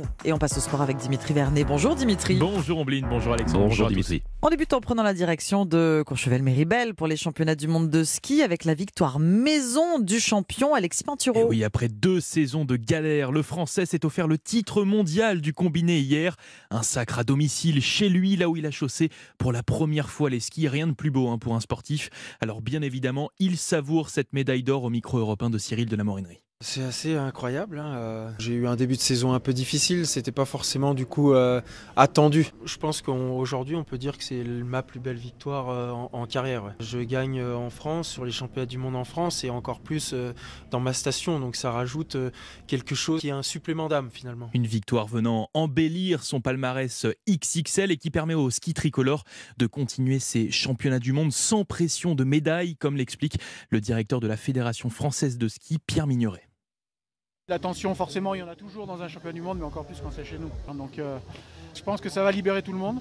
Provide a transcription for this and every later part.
Reims. Et on passe au sport avec Dimitri Vernet. Bonjour Dimitri. Bonjour Ombline, bonjour Alexandre. Bonjour, Dimitri. On débute en prenant la direction de Courchevel-Méribel pour les championnats du monde de ski avec la victoire maison du champion Alexis Et Pinturo. oui, après deux saisons de galère, le Français s'est offert le titre mondial du combiné hier. Un sacre à domicile chez lui, là où il a chaussé pour la première fois les skis. Rien de plus beau hein, pour un sportif. Alors bien évidemment, il savoure cette médaille d'or au micro européen de Cyril de la Morinerie. C'est assez incroyable. hein, euh, J'ai eu un début de saison un peu difficile. C'était pas forcément du coup euh, attendu. Je pense qu'aujourd'hui, on peut dire que c'est ma plus belle victoire euh, en, carrière. Je gagne en France, sur les championnats du monde en France, et encore plus dans ma station. Donc ça rajoute quelque chose qui est un supplément d'âme finalement. Une victoire venant embellir son palmarès XXL et qui permet au ski tricolore de continuer ses championnats du monde sans pression de médaille, comme l'explique le directeur de la Fédération française de ski, Pierre Mignoret. La tension, forcément, il y en a toujours dans un championnat du monde, mais encore plus quand c'est chez nous. Donc, euh, je pense que ça va libérer tout le monde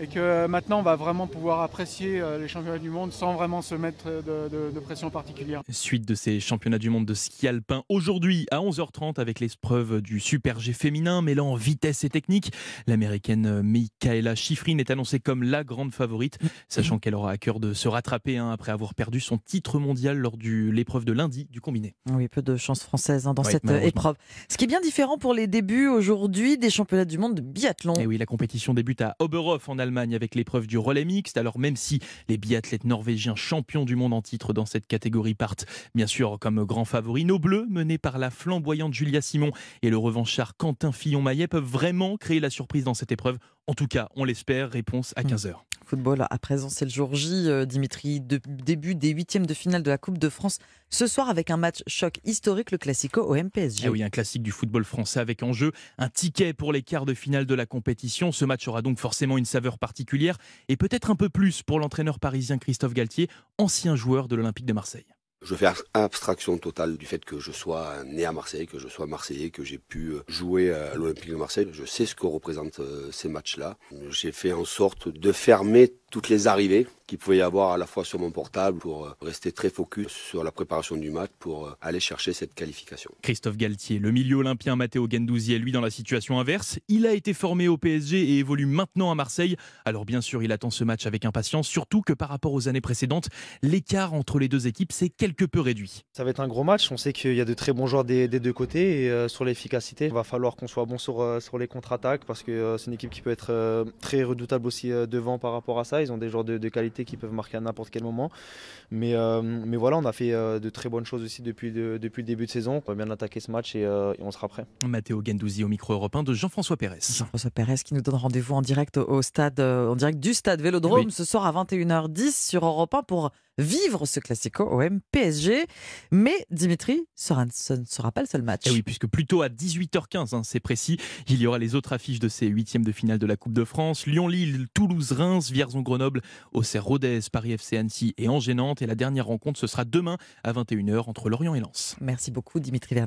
et que maintenant, on va vraiment pouvoir apprécier euh, les championnats du monde sans vraiment se mettre de, de- de pression particulière. Suite de ces championnats du monde de ski alpin aujourd'hui à 11h30 avec l'épreuve du Super G féminin mêlant vitesse et technique. L'américaine Michaela Schifrin est annoncée comme la grande favorite, sachant qu'elle aura à cœur de se rattraper hein, après avoir perdu son titre mondial lors de l'épreuve de lundi du combiné. Oui, peu de chance française hein, dans Ouais, cette euh, épreuve. Ce qui est bien différent pour les débuts aujourd'hui des championnats du monde de biathlon. Et oui, la compétition débute à Oberhof en Allemagne avec l'épreuve du relais mixte. Alors même si les biathlètes norvégiens champions du monde en titre dans cette catégorie partent bien sûr comme grands favoris, nos bleus menés par la flamboyante Julia Simon et le revanchard Quentin Fillon-Maillet peuvent vraiment créer la surprise dans cette épreuve. En tout cas, on l'espère. Réponse à Mm. 15h. Football, à présent, c'est le jour J, euh, Dimitri. De- début des huitièmes de finale de la Coupe de France ce soir avec un match choc historique, le Classico au MPSG. Ah oui, un classique du football français avec en jeu un ticket pour les quarts de finale de la compétition. Ce match aura donc forcément une saveur particulière et peut-être un peu plus pour l'entraîneur parisien Christophe Galtier, ancien joueur de l'Olympique de Marseille. Je fais abstraction totale du fait que je sois né à Marseille, que je sois marseillais, que j'ai pu euh, jouer à l'Olympique de Marseille. Je sais ce que représentent euh, ces matchs-là. J'ai fait en sorte de fermer toutes les arrivées qu'il pouvait y avoir à la fois sur mon portable pour euh, rester très focus sur la préparation du match pour euh, aller chercher cette qualification. Christophe Galtier, le milieu olympien Matteo Gendouzi est lui dans la situation inverse. Il a été formé au PSG et évolue maintenant à Marseille. Alors bien sûr, il attend ce match avec impatience, surtout que par rapport aux années précédentes, l'écart entre les deux équipes s'est quelque peu réduit. Ça va être un gros match. On sait qu'il y a de très bons joueurs des, des deux côtés. Et euh, sur l'efficacité, il va falloir qu'on soit bon sur, euh, sur les contre-attaques parce que euh, c'est une équipe qui peut être euh, très redoutable aussi euh, devant par rapport à ça. Ils ont des joueurs de, de qualité qui peuvent marquer à n'importe quel moment. Mais, euh, mais voilà, on a fait euh, de très bonnes choses aussi depuis, de- depuis le début de saison. On va bien attaquer ce match et, euh, et on sera prêt. Matteo Gendouzi au micro européen de Jean-François Pérez. Jean-François Pérez qui nous donne rendez-vous en direct au- stade, en direct du stade Vélodrome Oui. ce soir à 21h10 sur Europe 1 pour vivre ce Classico au MPSG. Mais Dimitri, sera- ce ne sera pas le seul match. Et Eh oui, puisque plutôt à 18h15, hein, c'est précis, il y aura les autres affiches de ces huitièmes de finale de la Coupe de France. Lyon-Lille, Toulouse-Reims, Vierzon-Grenoble, Auxerre-Rodez, Paris-FC Annecy et Angers-Nantes. Et la dernière rencontre, ce sera demain à 21h entre Lorient et Lens. Merci beaucoup Dimitri Vernet.